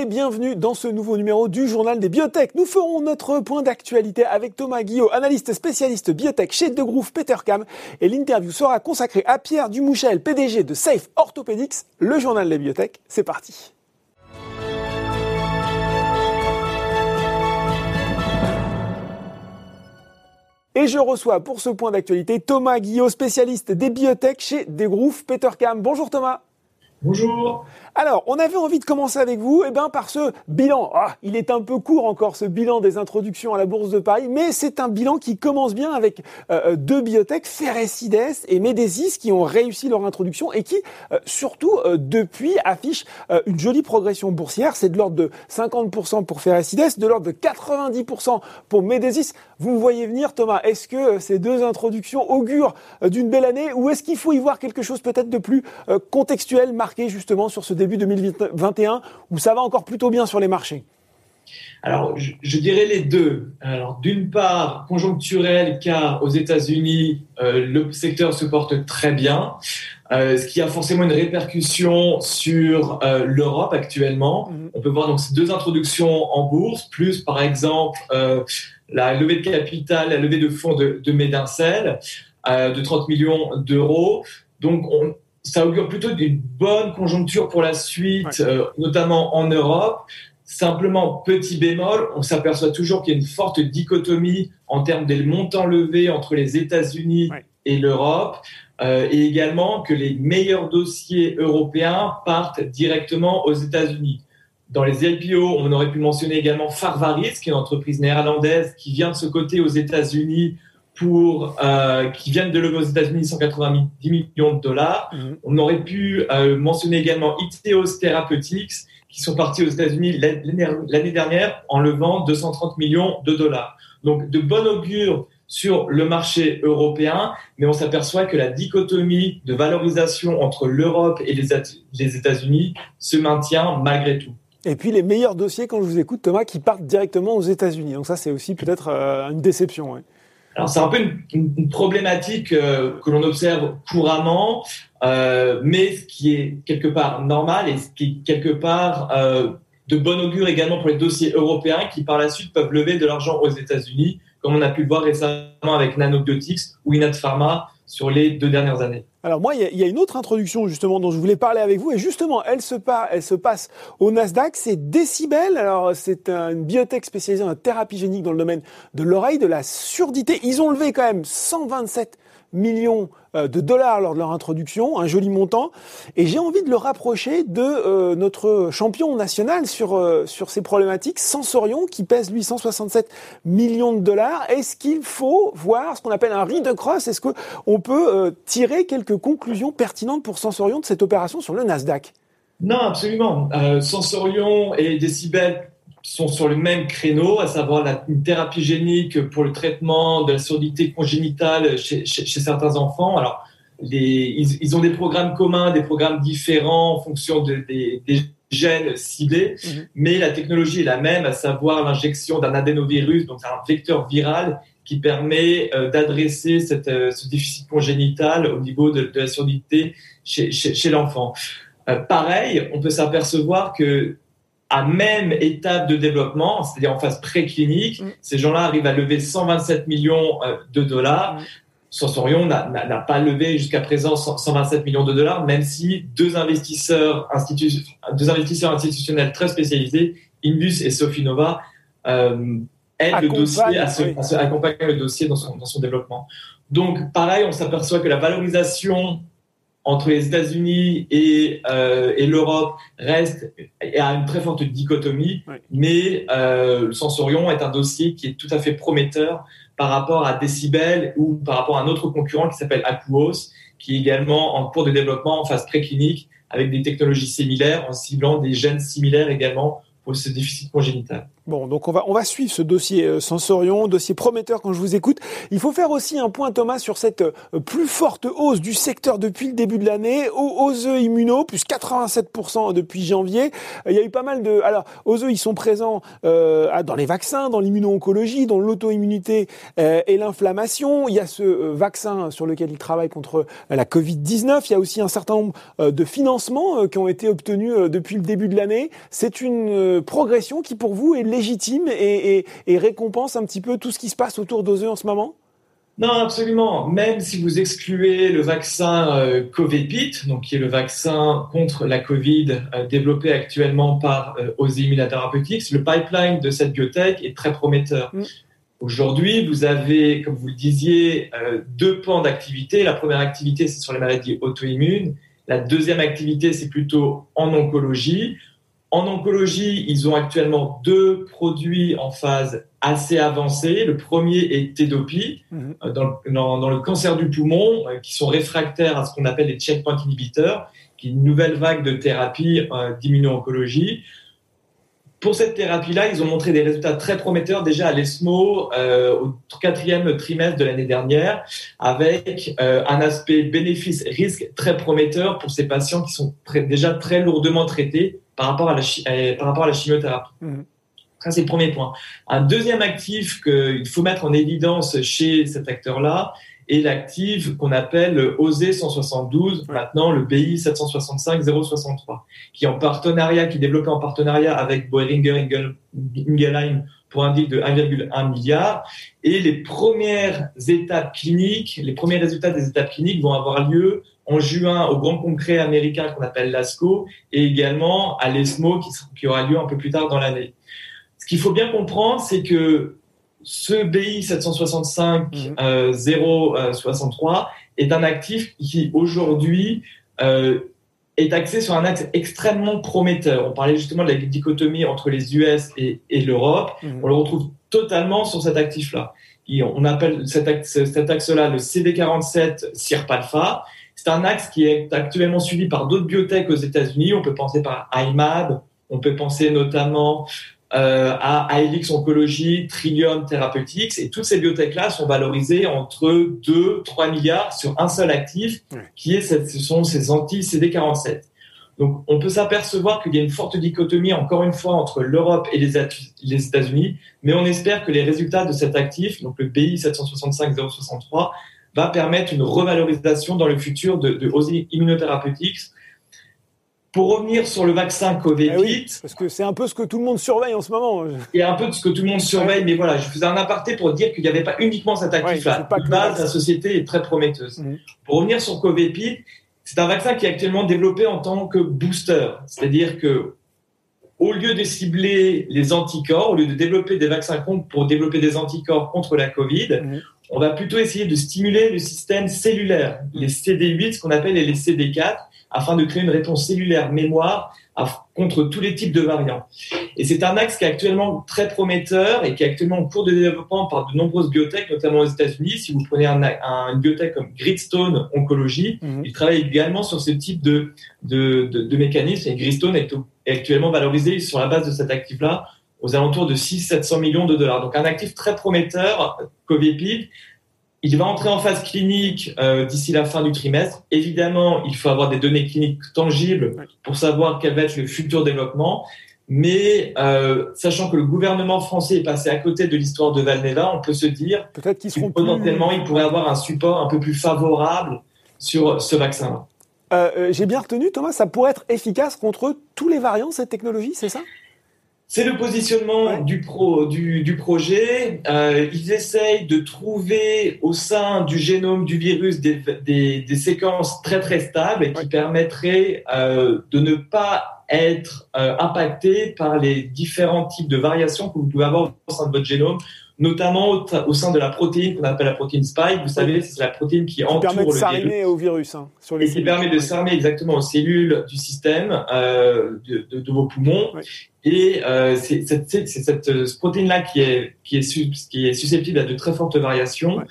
et bienvenue dans ce nouveau numéro du journal des biotech. Nous ferons notre point d'actualité avec Thomas Guillot, analyste spécialiste biotech chez Degroof Petercam et l'interview sera consacrée à Pierre Dumouchel, PDG de Safe Orthopedics, le journal des biotech. C'est parti. Et je reçois pour ce point d'actualité Thomas Guillot, spécialiste des biotech chez Degroof Petercam. Bonjour Thomas. Bonjour. Alors, on avait envie de commencer avec vous, eh ben, par ce bilan. Ah, il est un peu court encore, ce bilan des introductions à la Bourse de Paris, mais c'est un bilan qui commence bien avec euh, euh, deux biotech, Ferrecides et Medesis, qui ont réussi leur introduction et qui, euh, surtout, depuis, affichent une jolie progression boursière. C'est de l'ordre de 50% pour Ferrecides, de l'ordre de 90% pour Medesis. Vous me voyez venir, Thomas. Est-ce que ces deux introductions augurent d'une belle année ou est-ce qu'il faut y voir quelque chose peut-être de plus contextuel, marqué justement sur ce début 2021 où ça va encore plutôt bien sur les marchés alors, je, dirais les deux. Alors, d'une part, conjoncturel, car aux États-Unis, euh, le secteur se porte très bien, euh, ce qui a forcément une répercussion sur euh, l'Europe actuellement. Mhm. On peut voir donc ces deux introductions en bourse, plus par exemple la levée de capital, la levée de fonds de, de Médincel de 30 millions d'euros. Donc, on, ça augure plutôt d'une bonne conjoncture pour la suite, euh, notamment en Europe. Simplement, petit bémol, on s'aperçoit toujours qu'il y a une forte dichotomie en termes des montants levés entre les États-Unis et l'Europe, euh, et également que les meilleurs dossiers européens partent directement aux États-Unis. Dans les LPO, on aurait pu mentionner également Farvaris, qui est une entreprise néerlandaise qui vient de ce côté aux États-Unis pour euh, qui viennent de lever aux États-Unis 190 millions de dollars. Mhm. On aurait pu euh, mentionner également Iteos Therapeutics qui sont partis aux États-Unis l'année dernière en levant 230 millions de dollars. Donc de bon augure sur le marché européen, mais on s'aperçoit que la dichotomie de valorisation entre l'Europe et les États-Unis se maintient malgré tout. Et puis les meilleurs dossiers, quand je vous écoute, Thomas, qui partent directement aux États-Unis. Donc ça, c'est aussi peut-être euh, une déception. Alors c'est un peu une, problématique euh, que l'on observe couramment, euh, mais ce qui est quelque part normal et ce qui est quelque part euh, de bon augure également pour les dossiers européens qui par la suite peuvent lever de l'argent aux États-Unis, comme on a pu le voir récemment avec Nanobiotics ou Inat Pharma sur les deux dernières années. Alors moi, il y, a une autre introduction justement dont je voulais parler avec vous, et justement, elle se, elle se passe au Nasdaq, c'est Decibel. Alors c'est une biotech spécialisée en thérapie génique dans le domaine de l'oreille, de la surdité. Ils ont levé quand même 127 millions euh, de dollars lors de leur introduction, un joli montant. Et j'ai envie de le rapprocher de euh, notre champion national sur euh, sur ces problématiques, Sensorion, qui pèse lui 167 millions de dollars. Est-ce qu'il faut voir ce qu'on appelle un read cross Est-ce qu'on peut tirer quelques conclusions pertinentes pour Sensorion de cette opération sur le Nasdaq? Non, absolument. Sensorion et Decibel sont sur le même créneau, à savoir la thérapie génique pour le traitement de la surdité congénitale chez, certains enfants. Alors, ils, ont des programmes communs, des programmes différents en fonction des, gènes ciblés, mhm. mais la technologie est la même, à savoir l'injection d'un adénovirus, donc un vecteur viral qui permet euh, d'adresser euh, ce déficit congénital au niveau de, la surdité chez, l'enfant. Euh, pareil, on peut s'apercevoir que à même étape de développement, c'est-à-dire en phase préclinique, mm. ces gens-là arrivent à lever 127 millions euh, de dollars. Mm. Sensorion n'a pas levé jusqu'à présent 127 millions de dollars, même si deux investisseurs, deux investisseurs institutionnels très spécialisés, Indus et Sofinova, euh, aident le dossier à, se, accompagner le dossier dans son, dans son développement. Donc, pareil, on s'aperçoit que la valorisation entre les États-Unis et, euh, et l'Europe reste à une très forte dichotomie, mais euh, le Sensorion est un dossier qui est tout à fait prometteur par rapport à Decibel ou par rapport à un autre concurrent qui s'appelle Acuos, qui est également en cours de développement en phase préclinique avec des technologies similaires en ciblant des gènes similaires également pour ce déficit congénital. Bon, donc on va on va suivre ce dossier euh, Sensorion, dossier prometteur quand je vous écoute. Il faut faire aussi un point Thomas sur cette euh, plus forte hausse du secteur depuis le début de l'année. Ose Immuno plus 87% depuis janvier. Il y a eu pas mal de alors Ose ils sont présents euh, dans les vaccins, dans l'immuno-oncologie, dans l'auto-immunité euh, et l'inflammation. Il y a ce vaccin sur lequel ils travaillent contre la Covid-19. Il y a aussi un certain nombre de financements qui ont été obtenus depuis le début de l'année. C'est une progression qui pour vous est légitime et, et récompense un petit peu tout ce qui se passe autour d'OSE en ce moment? Non, absolument. Même si vous excluez le vaccin euh, donc qui est le vaccin contre la Covid euh, développé actuellement par euh, Therapeutics, le pipeline de cette biotech est très prometteur. Mm. Aujourd'hui, vous avez, comme vous le disiez, euh, deux pans d'activité. La première activité, c'est sur les maladies auto-immunes. La deuxième activité, c'est plutôt en oncologie. En oncologie, ils ont actuellement deux produits en phase assez avancée. Le premier est Tedopi, mhm. euh, dans, le cancer du poumon, euh, qui sont réfractaires à ce qu'on appelle les checkpoint inhibiteurs, qui est une nouvelle vague de thérapie euh, d'immuno-oncologie. Pour cette thérapie-là, ils ont montré des résultats très prometteurs déjà à l'ESMO au quatrième trimestre de l'année dernière, avec un aspect bénéfice-risque très prometteur pour ces patients qui sont déjà très lourdement traités par rapport à la, euh, par rapport à la chimiothérapie. Mmh. Ça, c'est le premier point. Un deuxième actif qu'il faut mettre en évidence chez cet acteur-là est l'actif qu'on appelle OSE 172, maintenant le BI 765 063, qui est en partenariat, qui est développé en partenariat avec Boehringer Ingelheim pour un deal de 1,1 milliard. Et les premières étapes cliniques, les premiers résultats des étapes cliniques vont avoir lieu en juin au grand congrès américain qu'on appelle l'ASCO et également à l'ESMO qui, aura lieu un peu plus tard dans l'année. Ce qu'il faut bien comprendre, c'est que ce BI 765 063 est un actif qui aujourd'hui euh, est axé sur un axe extrêmement prometteur. On parlait justement de la dichotomie entre les US et, l'Europe. Mhm. On le retrouve totalement sur cet actif-là. On appelle cet axe-là le CD47 SIRP-alpha. C'est un axe qui est actuellement suivi par d'autres biotech aux États-Unis. On peut penser par IMAB, on peut penser notamment euh, à Helix Oncology, Trillium Therapeutics, et toutes ces biotech-là sont valorisées entre 2, 3 milliards sur un seul actif, qui est ce sont ces anti-CD47. Donc, on peut s'apercevoir qu'il y a une forte dichotomie, encore une fois, entre l'Europe et les, les États-Unis, mais on espère que les résultats de cet actif, donc le BI 765-063, va permettre une revalorisation dans le futur de, de Immunotherapeutics. Pour revenir sur le vaccin Covid, ah parce que c'est un peu ce que tout le monde surveille en ce moment. Il y a un peu de ce que tout le monde surveille, mais voilà, je faisais un aparté pour dire qu'il n'y avait pas uniquement cet actif-là. Ouais, base, la société est très prometteuse. Mhm. Pour revenir sur Covid, c'est un vaccin qui est actuellement développé en tant que booster, c'est-à-dire que au lieu de cibler les anticorps, au lieu de développer des vaccins contre pour développer des anticorps contre la Covid, mhm on va plutôt essayer de stimuler le système cellulaire, les CD8, ce qu'on appelle les CD4, afin de créer une réponse cellulaire mémoire contre tous les types de variants. Et c'est un axe qui est actuellement très prometteur et qui est actuellement en cours de développement par de nombreuses biotech, notamment aux États-Unis. Si vous prenez un, un, une biotech comme Gridstone Oncology, mhm. il travaille également sur ce type de, de, de, mécanisme. Et Gridstone est, est actuellement valorisé sur la base de cet actif-là aux alentours de 600-700 millions de dollars. Donc un actif très prometteur, Covipid. Il va entrer en phase clinique euh, d'ici la fin du trimestre. Évidemment, il faut avoir des données cliniques tangibles pour savoir quel va être le futur développement. Mais euh, sachant que le gouvernement français est passé à côté de l'histoire de Valneva, on peut se dire peut-être qu'ils seront potentiellement, il pourrait avoir un support un peu plus favorable sur ce vaccin-là. Euh, J'ai bien retenu, Thomas, ça pourrait être efficace contre tous les variants cette technologie, c'est ça? C'est le positionnement du, pro, du, du projet. Euh, ils essayent de trouver au sein du génome du virus des, des, des séquences très très stables qui permettraient euh, de ne pas être euh, par les différents types de variations que vous pouvez avoir au sein de votre génome notamment au, sein de la protéine qu'on appelle la protéine spike. Vous savez, c'est la protéine qui, qui entoure permet de s'arrimer au virus. Hein, sur les et qui permet de s'armer exactement aux cellules du système euh, de, de, de, vos poumons. Et euh, c'est cette, cette protéine-là qui est, qui, est, qui est susceptible à de très fortes variations.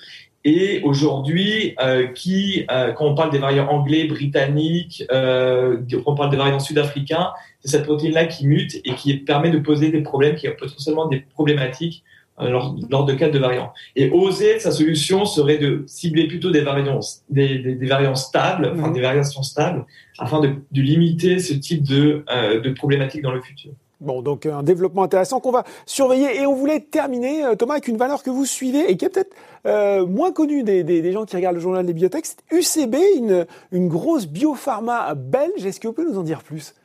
Et aujourd'hui, euh, qui, euh, quand on parle des variants anglais, britanniques, euh, quand on parle des variants sud-africains, c'est cette protéine-là qui mute et qui permet de poser des problèmes, qui potentiellement des problématiques lors, lors, de cas de variants. Et oser, sa solution serait de cibler plutôt des variants, des, des, des variants stables, enfin mhm. des variations stables, afin de, de limiter ce type de, euh, de problématiques dans le futur. Bon, donc un développement intéressant qu'on va surveiller. Et on voulait terminer, euh, Thomas, avec une valeur que vous suivez et qui est peut-être euh, moins connue des, des, des, gens qui regardent le journal des biotech. UCB, une, une grosse biopharma belge. Est-ce que vous pouvez nous en dire plus?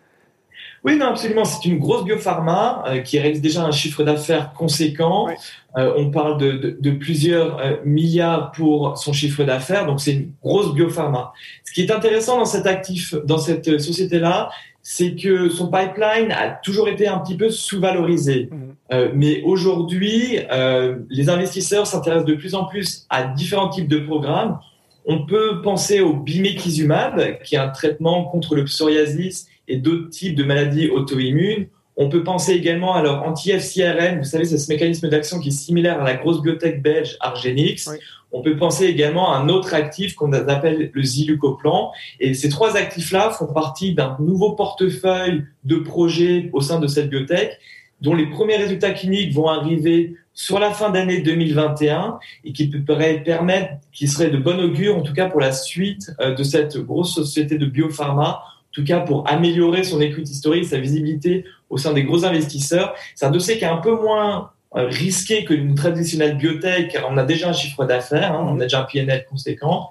Oui, non, absolument. C'est une grosse biopharma euh, qui réalise déjà un chiffre d'affaires conséquent. Euh, on parle de, de, plusieurs euh, milliards pour son chiffre d'affaires, donc c'est une grosse biopharma. Ce qui est intéressant dans cet actif, dans cette société-là, c'est que son pipeline a toujours été un petit peu sous-valorisé. Mhm. mais aujourd'hui, les investisseurs s'intéressent de plus en plus à différents types de programmes. On peut penser au bimekizumab, qui est un traitement contre le psoriasis et d'autres types de maladies auto-immunes. On peut penser également à leur anti-FcRn, vous savez, c'est ce mécanisme d'action qui est similaire à la grosse biotech belge Argenix. On peut penser également à un autre actif qu'on appelle le zilucoplan. Et ces trois actifs-là font partie d'un nouveau portefeuille de projets au sein de cette biotech, dont les premiers résultats cliniques vont arriver sur la fin d'année 2021 et qui pourrait permettre, qui serait de bon augure, en tout cas pour la suite euh, de cette grosse société de biopharma, tout cas pour améliorer son écoute historique, sa visibilité au sein des gros investisseurs. C'est un dossier qui est un peu moins euh, risqué que une traditionnelle biotech, on a déjà un chiffre d'affaires, hein, on a déjà un PNL conséquent.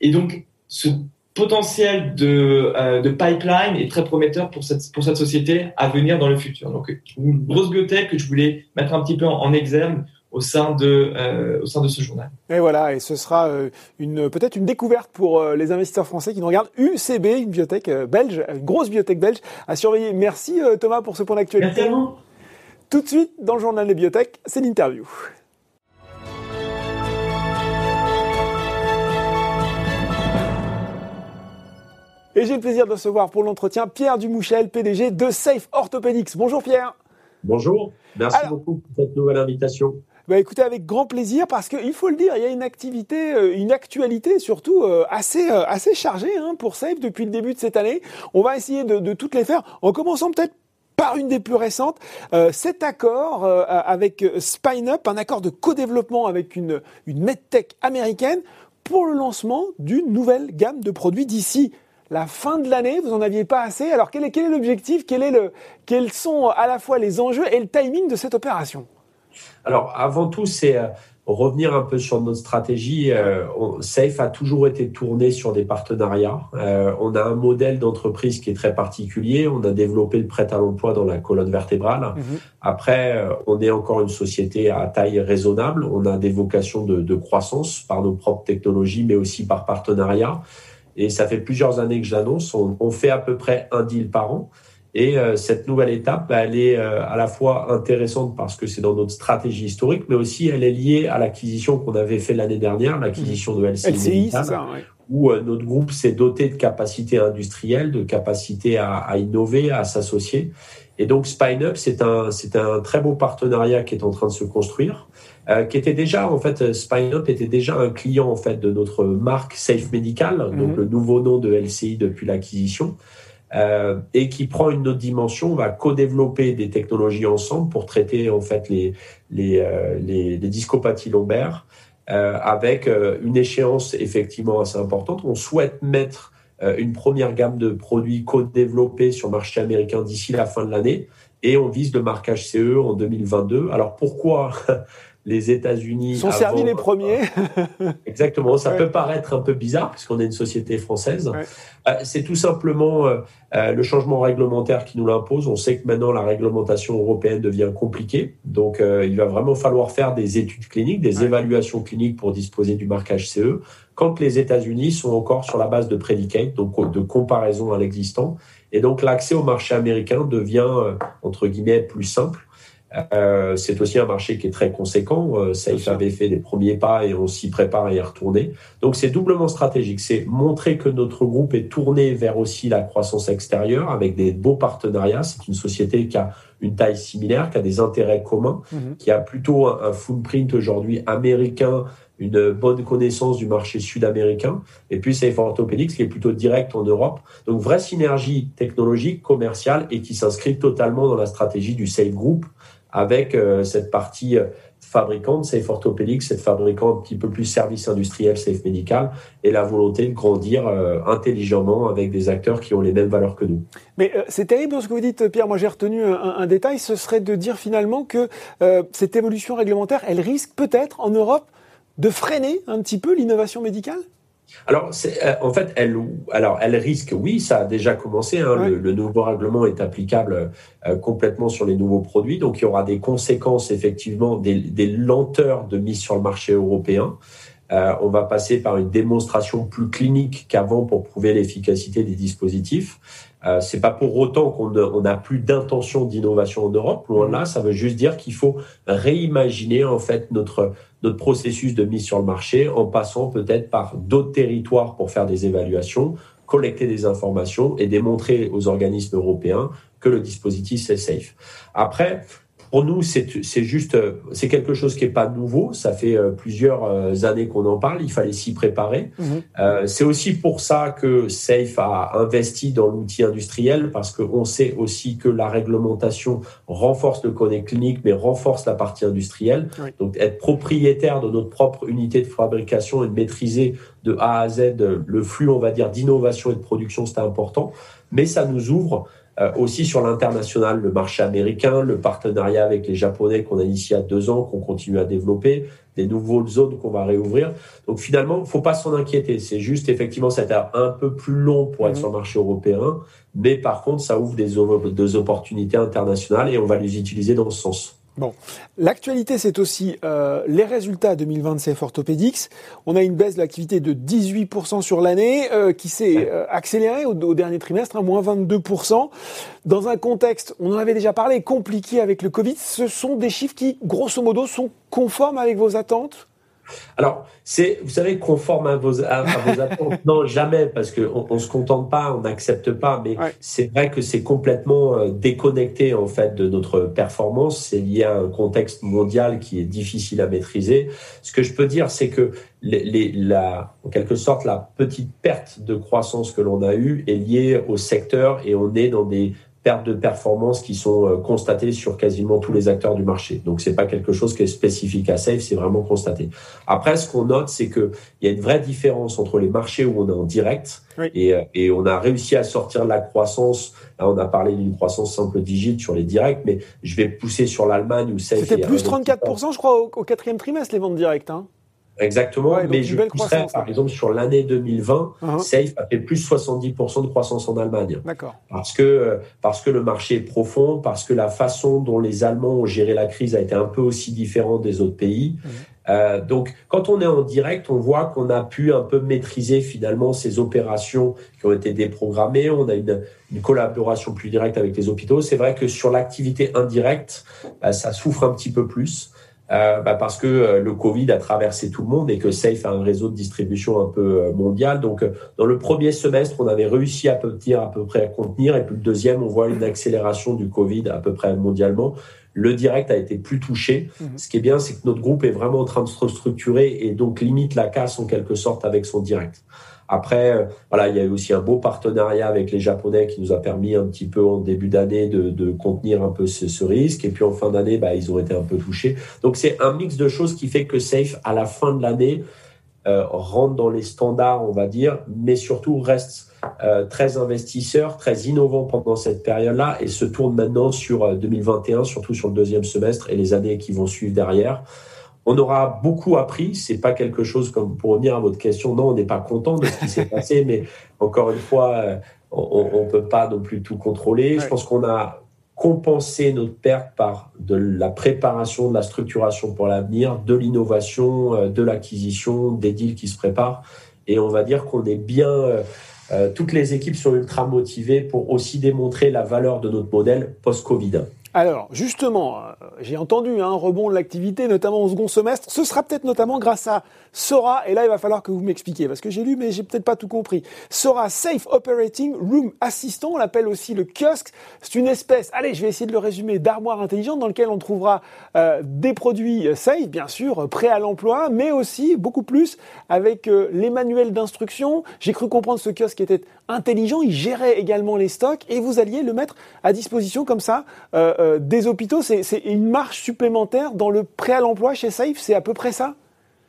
Et donc, ce potentiel de, euh, pipeline est très prometteur pour cette société à venir dans le futur. Donc, une grosse biotech que je voulais mettre un petit peu en, exergue au sein de euh, au sein de ce journal. Et voilà, et ce sera euh, une peut-être une découverte pour les investisseurs français qui nous regardent. UCB, une biotech belge, une grosse biotech belge à surveiller. Merci Thomas pour ce point d'actualité. Merci à vous. Tout de suite dans le journal des biotech, c'est l'interview. Et j'ai le plaisir de recevoir pour l'entretien Pierre Dumouchel, PDG de Safe Orthopedics. Bonjour Pierre. Bonjour, merci beaucoup pour cette nouvelle invitation. Bah écoutez, avec grand plaisir parce qu'il faut le dire, il y a une activité, euh, une actualité surtout euh, assez euh, assez chargée hein, pour Safe depuis le début de cette année. On va essayer de, toutes les faire en commençant peut-être par une des plus récentes, cet accord avec SpineUp, un accord de co-développement avec une, une medtech américaine pour le lancement d'une nouvelle gamme de produits d'ici la fin de l'année, vous n'en aviez pas assez. Alors quel est, l'objectif? Quels sont à la fois les enjeux et le timing de cette opération? Alors avant tout, c'est euh, revenir un peu sur notre stratégie. Euh, Safe a toujours été tourné sur des partenariats. Euh, on a un modèle d'entreprise qui est très particulier. On a développé le prêt à l'emploi dans la colonne vertébrale. Mhm. Après, on est encore une société à taille raisonnable. On a des vocations de, de croissance par nos propres technologies, mais aussi par partenariat. Et ça fait plusieurs années que je l'annonce. On, fait à peu près un deal par an. Et euh, cette nouvelle étape, bah, elle est euh, à la fois intéressante parce que c'est dans notre stratégie historique, mais aussi elle est liée à l'acquisition qu'on avait fait l'année dernière, l'acquisition de LCI, LCI où euh, notre groupe s'est doté de capacités industrielles, de capacités à, à innover, à s'associer. Et donc SpineUp, c'est un, c'est un très beau partenariat qui est en train de se construire. Euh, qui était déjà en fait SpineUp était déjà un client en fait de notre marque Safe Medical, mhm. donc le nouveau nom de LCI depuis l'acquisition. Euh, et qui prend une autre dimension, on va co-développer des technologies ensemble pour traiter en fait les les, euh, les, les discopathies lombaires euh, avec une échéance effectivement assez importante. On souhaite mettre une première gamme de produits co-développés sur le marché américain d'ici la fin de l'année et on vise le marquage CE en 2022. Alors pourquoi les États-Unis sont servis les premiers. Exactement. Ça peut paraître un peu bizarre puisqu'on est une société française. Euh, c'est tout simplement euh, euh, le changement réglementaire qui nous l'impose. On sait que maintenant la réglementation européenne devient compliquée, donc il va vraiment falloir faire des études cliniques, des évaluations cliniques pour disposer du marquage CE. Quand les États-Unis sont encore sur la base de predicate, donc de comparaison à l'existant, et donc l'accès au marché américain devient entre guillemets plus simple. Euh, c'est aussi un marché qui est très conséquent. Euh, Safe avait fait des premiers pas et on s'y prépare à y retourner. Donc c'est doublement stratégique. C'est montrer que notre groupe est tourné vers aussi la croissance extérieure avec des beaux partenariats. C'est une société qui a une taille similaire, qui a des intérêts communs, mhm. qui a plutôt un, footprint aujourd'hui américain, une bonne connaissance du marché sud-américain, et puis Safe Orthopedics qui est plutôt direct en Europe. Donc vraie synergie technologique, commerciale et qui s'inscrit totalement dans la stratégie du Safe Group avec euh, cette partie euh, fabricante, Safe Orthopedics, cette fabricante un petit peu plus service industriel, Safe Medical, et la volonté de grandir euh, intelligemment avec des acteurs qui ont les mêmes valeurs que nous. Mais c'est terrible ce que vous dites, Pierre. Moi, j'ai retenu un, détail, ce serait de dire finalement que cette évolution réglementaire, elle risque peut-être en Europe de freiner un petit peu l'innovation médicale? Alors, euh, en fait, elle, alors, elle risque, oui, ça a déjà commencé. Hein, le, nouveau règlement est applicable euh, complètement sur les nouveaux produits. Donc, il y aura des conséquences, effectivement, des, lenteurs de mise sur le marché européen. Euh, on va passer par une démonstration plus clinique qu'avant pour prouver l'efficacité des dispositifs. Euh, c'est pas pour autant qu'on n'a plus d'intention d'innovation en Europe. Loin de là, ça veut juste dire qu'il faut réimaginer en fait notre notre processus de mise sur le marché en passant peut-être par d'autres territoires pour faire des évaluations, collecter des informations et démontrer aux organismes européens que le dispositif est safe. Après, pour nous, c'est juste, euh, c'est quelque chose qui est pas nouveau. Ça fait euh, plusieurs euh, années qu'on en parle. Il fallait s'y préparer. Mhm. c'est aussi pour ça que Safe a investi dans l'outil industriel parce qu'on sait aussi que la réglementation renforce le connect clinique, mais renforce la partie industrielle. Donc, être propriétaire de notre propre unité de fabrication et de maîtriser de A à Z le flux, on va dire, d'innovation et de production, c'est important. Mais ça nous ouvre euh, aussi sur l'international, le marché américain, le partenariat avec les Japonais qu'on a initié il y a deux ans, qu'on continue à développer, des nouvelles zones qu'on va réouvrir. Donc finalement, il ne faut pas s'en inquiéter. C'est juste effectivement, c'est un peu plus long pour être mhm. sur le marché européen, mais par contre, ça ouvre des, des opportunités internationales et on va les utiliser dans ce sens. Bon, l'actualité, c'est aussi euh, les résultats 2020 de CF Orthopédix. On a une baisse de l'activité de 18% sur l'année euh, qui s'est euh, accélérée au, dernier trimestre, à hein, moins 22%. Dans un contexte, on en avait déjà parlé, compliqué avec le Covid, ce sont des chiffres qui, grosso modo, sont conformes avec vos attentes? Alors, c'est, vous savez, conforme à vos, à, vos attentes. non, jamais, parce qu'on ne se contente pas, on n'accepte pas. Mais c'est vrai que c'est complètement euh, déconnecté, en fait, de notre performance. C'est lié à un contexte mondial qui est difficile à maîtriser. Ce que je peux dire, c'est que les, la, en quelque sorte, la petite perte de croissance que l'on a eue est liée au secteur et on est dans des pertes de performance qui sont euh, constatées sur quasiment tous les acteurs du marché. Donc c'est pas quelque chose qui est spécifique à Safe, c'est vraiment constaté. Après, ce qu'on note, c'est que il y a une vraie différence entre les marchés où on est en direct et, euh, et, on a réussi à sortir de la croissance. Là, on a parlé d'une croissance simple digite sur les directs, mais je vais pousser sur l'Allemagne où Safe. C'était plus 34%, je crois, au, au, quatrième trimestre les ventes directes. Hein. Exactement, mais je pousserais, par exemple, sur l'année 2020, uh-huh. Safe a fait plus 70% de croissance en Allemagne. D'accord. Parce que, parce que le marché est profond, parce que la façon dont les Allemands ont géré la crise a été un peu aussi différente des autres pays. Uh-huh. Euh, donc, quand on est en direct, on voit qu'on a pu un peu maîtriser finalement ces opérations qui ont été déprogrammées. On a une, une collaboration plus directe avec les hôpitaux. C'est vrai que sur l'activité indirecte, bah, ça souffre un petit peu plus. Euh, bah parce que euh, le Covid a traversé tout le monde et que Safe a un réseau de distribution un peu euh, mondial. Donc, dans le premier semestre, on avait réussi à peu, à peu près à contenir, et puis le deuxième, on voit une accélération du Covid à peu près mondialement. Le direct a été plus touché. Mhm. Ce qui est bien, c'est que notre groupe est vraiment en train de se restructurer et donc limite la casse en quelque sorte avec son direct. Après, euh, voilà, il y a eu aussi un beau partenariat avec les Japonais qui nous a permis un petit peu en début d'année de, contenir un peu ce, risque. Et puis en fin d'année, bah, ils ont été un peu touchés. Donc c'est un mix de choses qui fait que Safe, à la fin de l'année, euh, rentre dans les standards, on va dire, mais surtout reste euh, très investisseur, très innovant pendant cette période-là et se tourne maintenant sur 2021, surtout sur le deuxième semestre et les années qui vont suivre derrière. On aura beaucoup appris. C'est pas quelque chose comme pour revenir à votre question. Non, on n'est pas content de ce qui s'est passé, mais encore une fois, euh, on, ne peut pas non plus tout contrôler. Je pense qu'on a compensé notre perte par de la préparation, de la structuration pour l'avenir, de l'innovation, euh, de l'acquisition, des deals qui se préparent. Et on va dire qu'on est bien. Euh, toutes les équipes sont ultra motivées pour aussi démontrer la valeur de notre modèle post-Covid. Alors, justement, euh, j'ai entendu un rebond de l'activité, notamment au second semestre. Ce sera peut-être notamment grâce à Sora, et là, il va falloir que vous m'expliquiez, parce que j'ai lu, mais j'ai peut-être pas tout compris. Sora Safe Operating Room Assistant, on l'appelle aussi le kiosque. C'est une espèce, allez, je vais essayer de le résumer, d'armoire intelligente dans lequel on trouvera euh, des produits safe, bien sûr, prêts à l'emploi, mais aussi, beaucoup plus, avec euh, les manuels d'instruction. J'ai cru comprendre ce kiosque était intelligent, il gérait également les stocks, et vous alliez le mettre à disposition comme ça. Euh, des hôpitaux, c'est une marche supplémentaire dans le prêt à l'emploi chez Safe, c'est à peu près ça?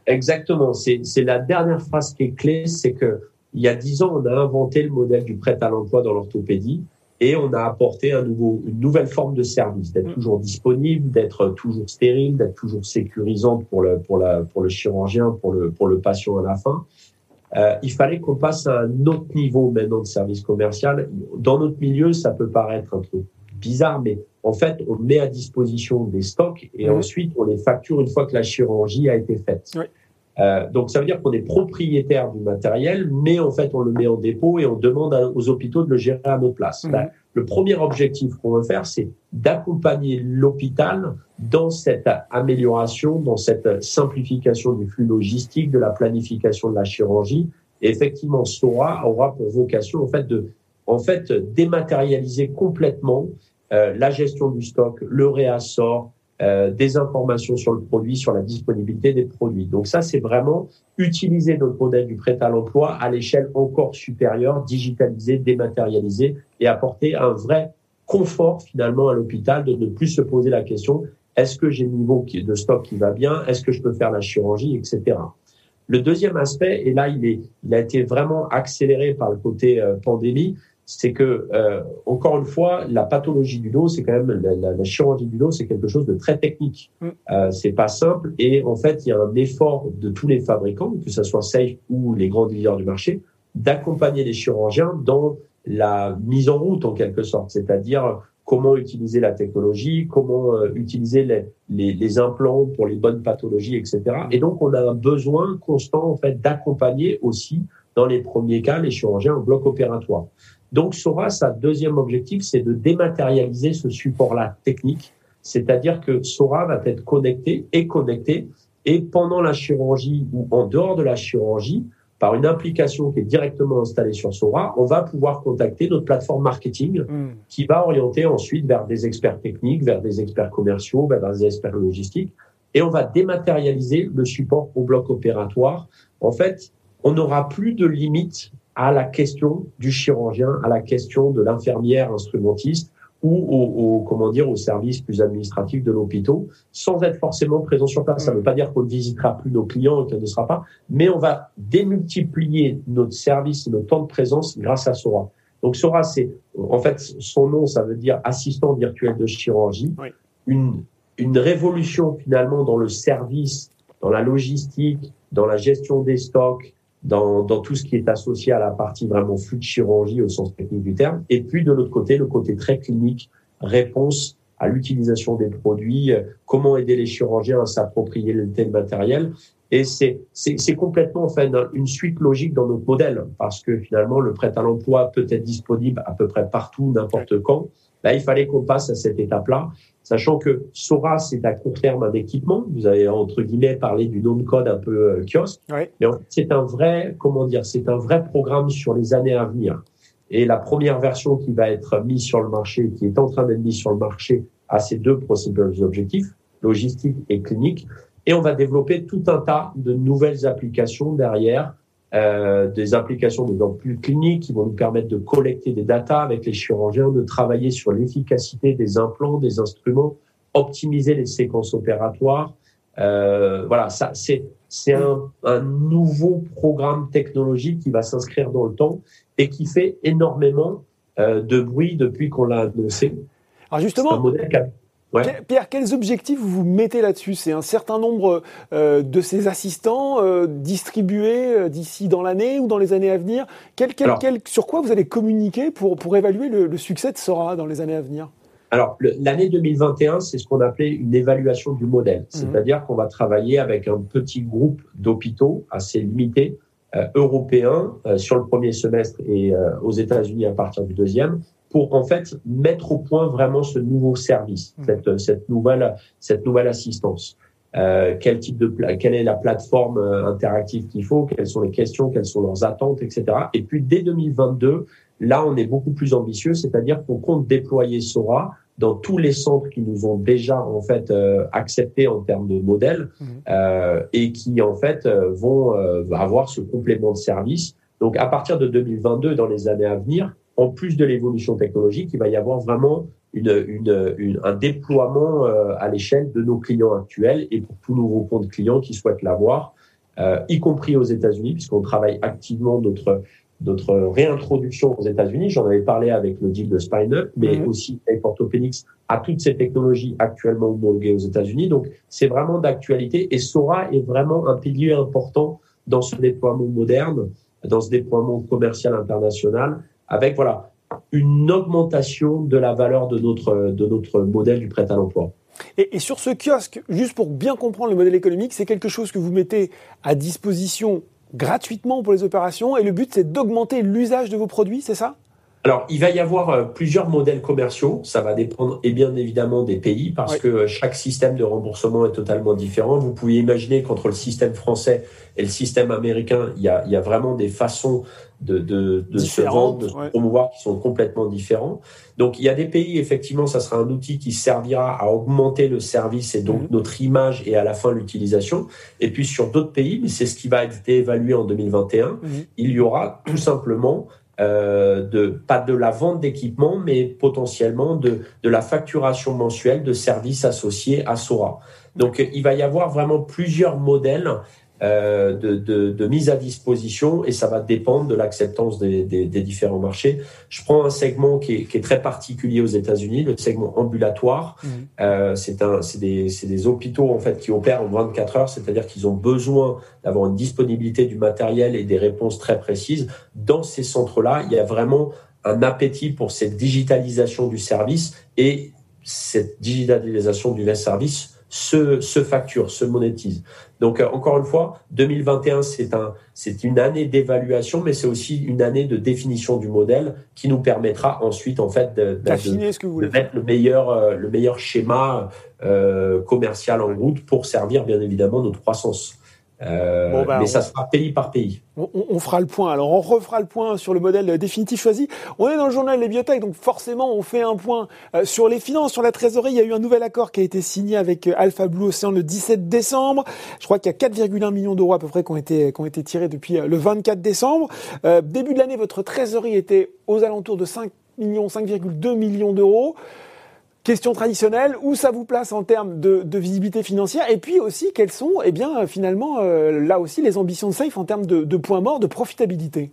Exactement, c'est la dernière phrase qui est clé, c'est que il y a dix ans, on a inventé le modèle du prêt à l'emploi dans l'orthopédie et on a apporté un nouveau, une nouvelle forme de service, d'être mm. toujours disponible, d'être toujours stérile, d'être toujours sécurisante pour le, pour, la, pour le chirurgien, pour le, pour le patient à la fin. euh, il fallait qu'on passe à un autre niveau maintenant de service commercial. Dans notre milieu, ça peut paraître un truc bizarre, mais en fait, on met à disposition des stocks et mmh. ensuite on les facture une fois que la chirurgie a été faite. Euh, donc ça veut dire qu'on est propriétaire du matériel, mais en fait on le met en dépôt et on demande aux hôpitaux de le gérer à nos places. Mmh. le premier objectif qu'on veut faire, c'est d'accompagner l'hôpital dans cette amélioration, dans cette simplification du flux logistique, de la planification de la chirurgie. Et effectivement, SORA aura pour vocation en fait de en fait dématérialiser complètement euh, la gestion du stock, le réassort, euh, des informations sur le produit, sur la disponibilité des produits. Donc ça, c'est vraiment utiliser notre modèle du prêt à l'emploi à l'échelle encore supérieure, digitaliser, dématérialiser et apporter un vrai confort finalement à l'hôpital de ne plus se poser la question est-ce que j'ai le niveau de stock qui va bien? Est-ce que je peux faire la chirurgie, etc. Le deuxième aspect, et là il, est, il a été vraiment accéléré par le côté euh, pandémie, c'est que euh, encore une fois, la pathologie du dos, c'est quand même la, la, chirurgie du dos, c'est quelque chose de très technique. Mm. Euh, c'est pas simple et en fait, il y a un effort de tous les fabricants, que ce soit Safe ou les grands leaders du marché, d'accompagner les chirurgiens dans la mise en route en quelque sorte, c'est-à-dire comment utiliser la technologie, comment euh, utiliser les, les, les, implants pour les bonnes pathologies, etc. Et donc, on a un besoin constant en fait d'accompagner aussi dans les premiers cas les chirurgiens en bloc opératoire. Donc Sora, sa deuxième objectif, c'est de dématérialiser ce support-là technique, c'est-à-dire que Sora va être connecté et connecté, et pendant la chirurgie ou en dehors de la chirurgie, par une application qui est directement installée sur Sora, on va pouvoir contacter notre plateforme marketing hmm. qui va orienter ensuite vers des experts techniques, vers des experts commerciaux, vers des experts logistiques, et on va dématérialiser le support au bloc opératoire. En fait, on n'aura plus de limite à la question du chirurgien, à la question de l'infirmière instrumentiste ou au, comment dire au service plus administratif de l'hôpital, sans être forcément présent sur place. Ça ne veut pas dire qu'on ne visitera plus nos clients et qu'on ne sera pas, mais on va démultiplier notre service et notre temps de présence grâce à Sora. Donc Sora, c'est en fait son nom, ça veut dire assistant virtuel de chirurgie, une une révolution finalement dans le service, dans la logistique, dans la gestion des stocks, dans, dans, tout ce qui est associé à la partie vraiment flux de chirurgie au sens technique du terme. Et puis de l'autre côté, le côté très clinique, réponse à l'utilisation des produits, euh, comment aider les chirurgiens à s'approprier tel matériel. Et c'est, c'est, complètement en fait une suite logique dans notre modèle, parce que finalement le prêt à l'emploi peut être disponible à peu près partout, n'importe quand. Là, il fallait qu'on passe à cette étape-là sachant que Sora, c'est à court terme un équipement. Vous avez, entre guillemets, parlé du nom de code un peu euh, kiosque. Mais c'est un vrai, comment dire, c'est un vrai programme sur les années à venir. Et la première version qui va être mise sur le marché, qui est en train d'être mise sur le marché, a ces deux principaux objectifs, logistique et clinique. Et on va développer tout un tas de nouvelles applications derrière euh, des applications de plus cliniques qui vont nous permettre de collecter des datas avec les chirurgiens, de travailler sur l'efficacité des implants, des instruments, optimiser les séquences opératoires. Euh, voilà, ça c'est c'est un, un, nouveau programme technologique qui va s'inscrire dans le temps et qui fait énormément euh, de bruit depuis qu'on l'a annoncé. Alors justement, un modèle Pierre, quels objectifs vous vous mettez là-dessus? C'est un certain nombre euh, de ces assistants euh, distribués euh, d'ici dans l'année ou dans les années à venir? Quel, quel, quel, Sur quoi vous allez communiquer pour, pour évaluer le, le succès de Sora dans les années à venir? Alors, l'année 2021, c'est ce qu'on appelait une évaluation du modèle. Mhm. C'est-à-dire qu'on va travailler avec un petit groupe d'hôpitaux assez limité, européens, sur le premier semestre et aux États-Unis à partir du deuxième, pour en fait mettre au point vraiment ce nouveau service, mmh. cette, cette nouvelle cette nouvelle assistance. Euh, quel type de quelle est la plateforme euh, interactive qu'il faut, quelles sont les questions, quelles sont leurs attentes, etc. Et puis dès 2022, là on est beaucoup plus ambitieux, c'est-à-dire qu'on compte déployer Sora dans tous les centres qui nous ont déjà en fait euh, acceptés en termes de modèle mmh. euh, et qui en fait euh, vont avoir ce complément de service. Donc à partir de 2022, dans les années à venir, en plus de l'évolution technologique, il va y avoir vraiment une, une, un déploiement euh, à l'échelle de nos clients actuels et pour tous nouveaux comptes clients qui souhaitent l'avoir, euh, y compris aux États-Unis, puisqu'on travaille activement notre notre réintroduction aux États-Unis. J'en avais parlé avec le deal de SpineUp, mais mhm. aussi avec Orthophoenix à toutes ces technologies actuellement homologuées aux États-Unis. Donc, c'est vraiment d'actualité et Sora est vraiment un pilier important dans ce déploiement moderne, dans ce déploiement commercial international, avec voilà une augmentation de la valeur de notre, de notre modèle du prêt à l'emploi. Et, et, sur ce kiosque, juste pour bien comprendre le modèle économique, c'est quelque chose que vous mettez à disposition gratuitement pour les opérations et le but c'est d'augmenter l'usage de vos produits, c'est ça? Alors, il va y avoir euh, plusieurs modèles commerciaux. Ça va dépendre, et bien évidemment, des pays, parce que euh, chaque système de remboursement est totalement différent. Vous pouvez imaginer qu'entre le système français et le système américain, il y a, il y a vraiment des façons de, de, de se vendre, de se promouvoir qui sont complètement différents. Donc, il y a des pays, effectivement, ça sera un outil qui servira à augmenter le service et donc mhm. notre image et à la fin l'utilisation. Et puis, sur d'autres pays, mais c'est ce qui va être évalué en 2021, mhm. il y aura tout simplement euh, de pas de la vente d'équipement, mais potentiellement de, de la facturation mensuelle de services associés à Sora. Donc, il va y avoir vraiment plusieurs modèles de, de, de, mise à disposition et ça va dépendre de l'acceptance des, des, des, différents marchés. Je prends un segment qui est, qui est très particulier aux États-Unis, le segment ambulatoire. Mmh. Euh, c'est des, des hôpitaux en fait qui opèrent en 24 heures, c'est-à-dire qu'ils ont besoin d'avoir une disponibilité du matériel et des réponses très précises. Dans ces centres-là, il y a vraiment un appétit pour cette digitalisation du service et cette digitalisation du service se, se facture, se monétise. Donc euh, encore une fois, 2021 c'est un c'est une année d'évaluation, mais c'est aussi une année de définition du modèle qui nous permettra ensuite en fait de, de, ce que vous de mettre le meilleur euh, le meilleur schéma euh, commercial en route pour servir bien évidemment notre croissance. Euh, bah, mais ça sera pays par pays. On, fera le point. Alors, on refera le point sur le modèle définitif choisi. On est dans le journal des biotech, donc forcément, on fait un point euh, sur les finances, sur la trésorerie. Il y a eu un nouvel accord qui a été signé avec euh, Alpha Blue Ocean le 17 décembre. Je crois qu'il y a 4,1 millions d'euros à peu près qui ont été, qui ont été tirés depuis le 24 décembre. début de l'année, votre trésorerie était aux alentours de 5 millions, 5,2 millions d'euros. Question traditionnelle, où ça vous place en termes de, visibilité financière et puis aussi quelles sont, eh bien, finalement, euh, là aussi, les ambitions de Safe en termes de, points morts, de profitabilité?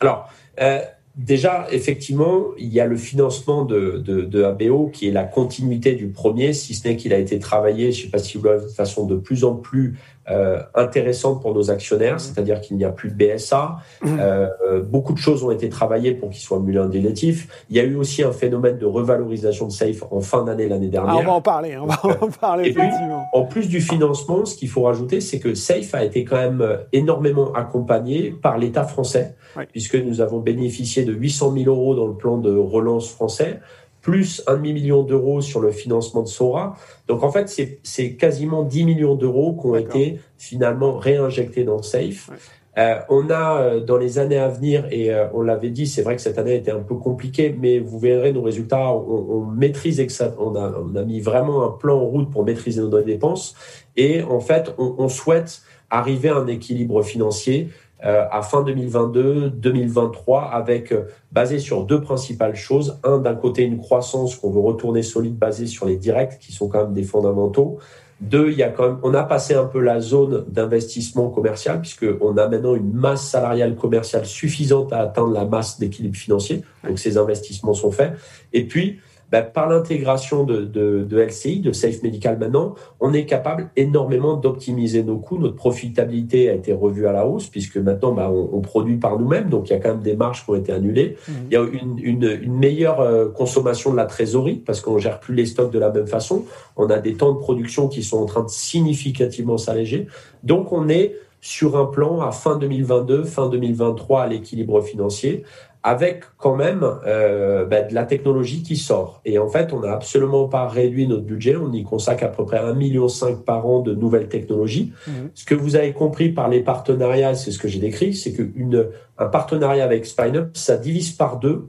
Alors, euh, déjà, effectivement, il y a le financement de, ABO qui est la continuité du premier, si ce n'est qu'il a été travaillé, je ne sais pas si vous l'avez de façon de plus en plus euh, intéressante pour nos actionnaires, mmh. c'est-à-dire qu'il n'y a plus de BSA. Mmh. Euh, beaucoup de choses ont été travaillées pour qu'il soit mieux indicatif. Il y a eu aussi un phénomène de revalorisation de Safe en fin d'année l'année dernière. Ah, on va en parler, on va en parler. effectivement. en plus du financement, ce qu'il faut rajouter, c'est que Safe a été quand même euh, énormément accompagné par l'État français, puisque nous avons bénéficié de 800 000 euros dans le plan de relance français plus un demi-million d'euros sur le financement de Sora. Donc en fait, c'est quasiment 10 millions d'euros qui ont été finalement réinjectés dans Safe. Euh, on a euh, dans les années à venir, et euh, on l'avait dit, c'est vrai que cette année a été un peu compliquée, mais vous verrez nos résultats, on, on maîtrise, on a, on a mis vraiment un plan en route pour maîtriser nos dépenses, et en fait, on, on souhaite arriver à un équilibre financier euh, à fin 2022, 2023, avec euh, basé sur deux principales choses. Un, d'un côté, une croissance qu'on veut retourner solide, basée sur les directs, qui sont quand même des fondamentaux. Deux, il y a quand même, on a passé un peu la zone d'investissement commercial puisque on a maintenant une masse salariale commerciale suffisante à atteindre la masse d'équilibre financier. Donc ces investissements sont faits. Et puis ben, par l'intégration de, de, de, LCI, de Safe Medical maintenant, on est capable énormément d'optimiser nos coûts. Notre profitabilité a été revue à la hausse puisque maintenant ben, on, on, produit par nous-mêmes, donc il y a quand même des marges qui ont été annulées. Mmh. Il y a une, une, une, meilleure euh, consommation de la trésorerie parce qu'on gère plus les stocks de la même façon. On a des temps de production qui sont en train de significativement s'alléger. Donc on est sur un plan à fin 2022, fin 2023 à l'équilibre financier, avec quand même euh, ben, de la technologie qui sort. Et en fait, on n'a absolument pas réduit notre budget. On y consacre à peu près 1,5 million par an de nouvelles technologies. Mmh. Ce que vous avez compris par les partenariats, c'est ce que j'ai décrit, c'est qu'un partenariat avec Spineup, ça divise par deux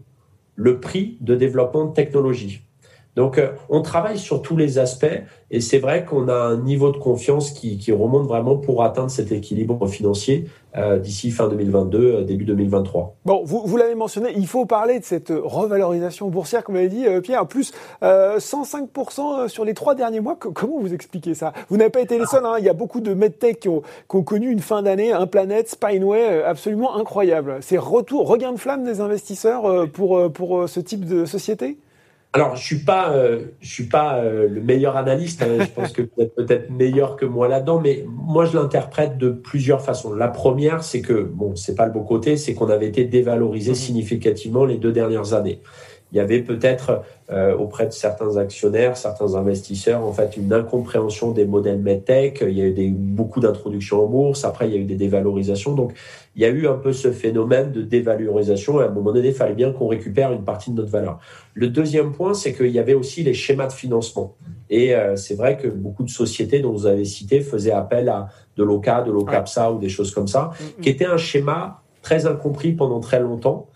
le prix de développement de technologie. Donc, euh, on travaille sur tous les aspects et c'est vrai qu'on a un niveau de confiance qui, remonte vraiment pour atteindre cet équilibre financier euh, d'ici fin 2022, euh, début 2023. Bon, vous, vous l'avez mentionné, il faut parler de cette revalorisation boursière, comme l'avez dit Pierre, plus 105% sur les trois derniers mois. Comment vous expliquez ça? Vous n'avez pas été les seuls, hein. il y a beaucoup de medtech qui ont, qui ont connu une fin d'année, un planète, Spineway, absolument incroyable. C'est retour, regain de flamme des investisseurs pour, pour ce type de société? Alors, je suis pas, euh, je suis pas euh, le meilleur analyste. Hein. je pense que vous êtes peut-être meilleur que moi là-dedans, mais moi, je l'interprète de plusieurs façons. La première, c'est que bon, c'est pas le beau côté, c'est qu'on avait été dévalorisé mmh. significativement les deux dernières années il y avait peut-être auprès de certains actionnaires, certains investisseurs, en fait, une incompréhension des modèles medtech. Il y a eu des, beaucoup d'introductions en bourse. Après, il y a eu des dévalorisations. Donc, il y a eu un peu ce phénomène de dévalorisation. Et à un moment donné, il fallait bien qu'on récupère une partie de notre valeur. Le deuxième point, c'est qu'il y avait aussi les schémas de financement. Et euh, c'est vrai que beaucoup de sociétés dont vous avez cité faisaient appel à de l'OCA, de l'OCAPSA ou des choses comme ça, qui était un schéma très incompris pendant très longtemps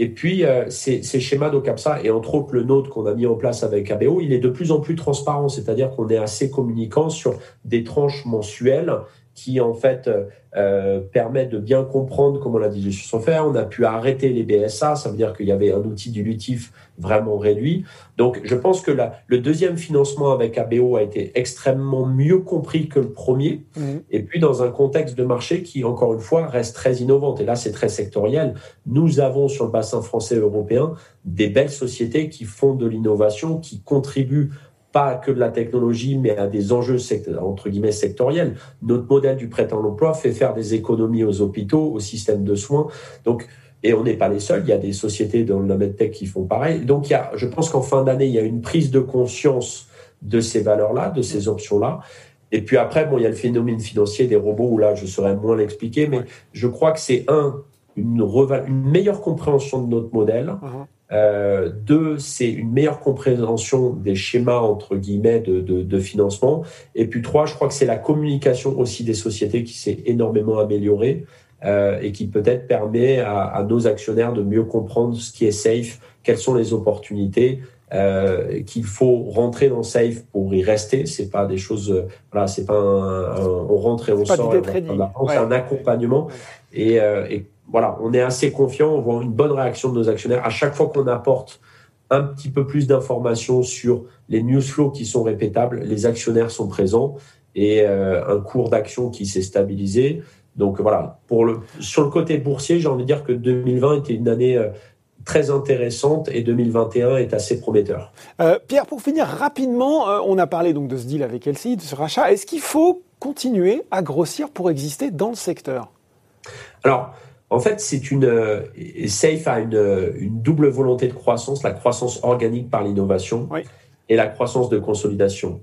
et puis, euh, ces, schémas d'OCAPSA, et entre autres le nôtre qu'on a mis en place avec ABO, il est de plus en plus transparent, c'est-à-dire qu'on est assez communicant sur des tranches mensuelles qui en fait euh, euh, permet de bien comprendre comment la digestion se fait. On a pu arrêter les BSA, ça veut dire qu'il y avait un outil dilutif vraiment réduit. Donc je pense que la, le deuxième financement avec ABO a été extrêmement mieux compris que le premier. Mmh. Et puis dans un contexte de marché qui, encore une fois, reste très innovant. Et là, c'est très sectoriel. Nous avons sur le bassin français européen des belles sociétés qui font de l'innovation, qui contribuent pas que de la technologie, mais à des enjeux entre guillemets sectoriels. Notre modèle du prêt à l'emploi fait faire des économies aux hôpitaux, au système de soins. Donc, et on n'est pas les seuls. Il y a des sociétés dans la medtech qui font pareil. Donc, il y a, je pense qu'en fin d'année, il y a une prise de conscience de ces valeurs-là, de ces options-là. Et puis après, bon, il y a le phénomène financier des robots où là, je saurais moins l'expliquer, mais je crois que c'est un, une, une, meilleure compréhension de notre modèle. Uh-huh. Euh, deux, c'est une meilleure compréhension des schémas entre guillemets de, de, de, financement. Et puis trois, je crois que c'est la communication aussi des sociétés qui s'est énormément améliorée euh, et qui peut-être permet à, à, nos actionnaires de mieux comprendre ce qui est safe, quelles sont les opportunités. Euh, qu'il faut rentrer dans safe pour y rester. C'est pas des choses euh, voilà c'est pas un, on rentre et on sort c'est un accompagnement. Et, euh, et voilà, on est assez confiant, on voit une bonne réaction de nos actionnaires. À chaque fois qu'on apporte un petit peu plus d'informations sur les news flows qui sont répétables, les actionnaires sont présents et euh, un cours d'action qui s'est stabilisé. Donc voilà, pour le, sur le côté boursier, j'ai envie de dire que 2020 était une année euh, très intéressante et 2021 est assez prometteur. Euh, Pierre, pour finir rapidement, on a parlé donc de ce deal avec LCI, de ce rachat. Est-ce qu'il faut continuer à grossir pour exister dans le secteur? Alors, en fait, c'est une euh, Safe a une, une, double volonté de croissance, la croissance organique par l'innovation et la croissance de consolidation.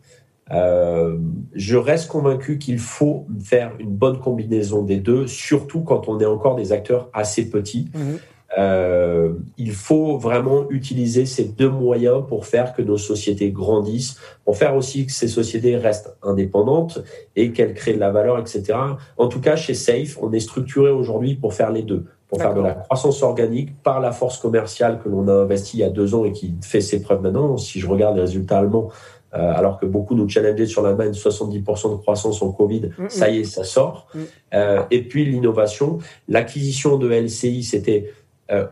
Euh, je reste convaincu qu'il faut faire une bonne combinaison des deux, surtout quand on est encore des acteurs assez petits. Mhm. Euh, il faut vraiment utiliser ces deux moyens pour faire que nos sociétés grandissent, pour faire aussi que ces sociétés restent indépendantes et qu'elles créent de la valeur, etc. En tout cas, chez Safe, on est structuré aujourd'hui pour faire les deux, pour faire de la croissance organique par la force commerciale que l'on a investie il y a deux ans et qui fait ses preuves maintenant. Si je regarde les résultats allemands, euh, alors que beaucoup nous challengeaient sur l'Allemagne, 70% de croissance en Covid, ça y est, ça sort. Euh, et puis l'innovation, l'acquisition de LCI, c'était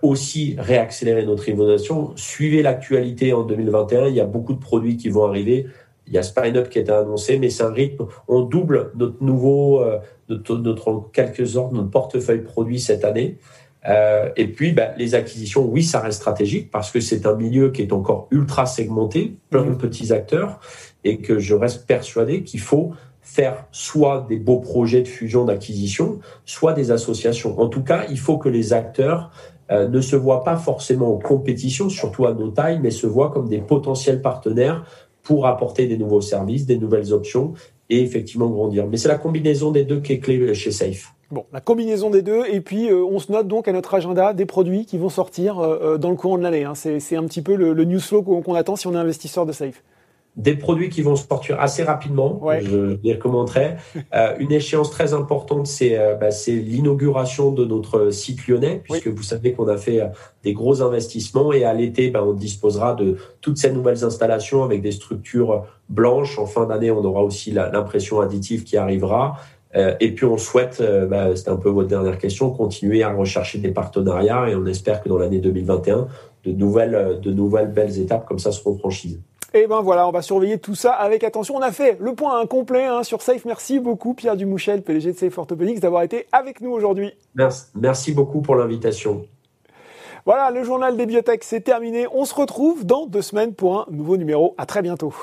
aussi réaccélérer notre innovation. Suivez l'actualité en 2021, il y a beaucoup de produits qui vont arriver. Il y a SpineUp qui a été annoncé, mais c'est un rythme. On double notre nouveau, euh, notre, notre, quelques ordres, notre portefeuille produit cette année. Euh, et puis, bah, les acquisitions, oui, ça reste stratégique parce que c'est un milieu qui est encore ultra segmenté, plein de mmh. petits acteurs, et que je reste persuadé qu'il faut faire soit des beaux projets de fusion d'acquisition, soit des associations. En tout cas, il faut que les acteurs euh, ne se voient pas forcément en compétition, surtout à nos tailles, mais se voient comme des potentiels partenaires pour apporter des nouveaux services, des nouvelles options et effectivement grandir. Mais c'est la combinaison des deux qui est clé chez Safe. Bon, la combinaison des deux, et puis euh, on se note donc à notre agenda des produits qui vont sortir euh, dans le courant de l'année. Hein. C'est un petit peu le, le news qu'on attend si on est investisseur de Safe des produits qui vont se sortir assez rapidement, je les recommanderais. Euh, une échéance très importante, c'est euh, bah, l'inauguration de notre site lyonnais, puisque vous savez qu'on a fait euh, des gros investissements et à l'été, bah, on disposera de toutes ces nouvelles installations avec des structures blanches. En fin d'année, on aura aussi l'impression additive qui arrivera. Euh, et puis on souhaite, euh, bah, c'était un peu votre dernière question, continuer à rechercher des partenariats et on espère que dans l'année 2021, de nouvelles, de nouvelles belles étapes comme ça seront franchises. Et ben voilà, on va surveiller tout ça avec attention. On a fait le point incomplet hein, sur Safe. Merci beaucoup Pierre Dumouchel, PDG de Safe Orthopedics, d'avoir été avec nous aujourd'hui. Merci, merci beaucoup pour l'invitation. Voilà, le journal des biotech, c'est terminé. On se retrouve dans deux semaines pour un nouveau numéro. À très bientôt.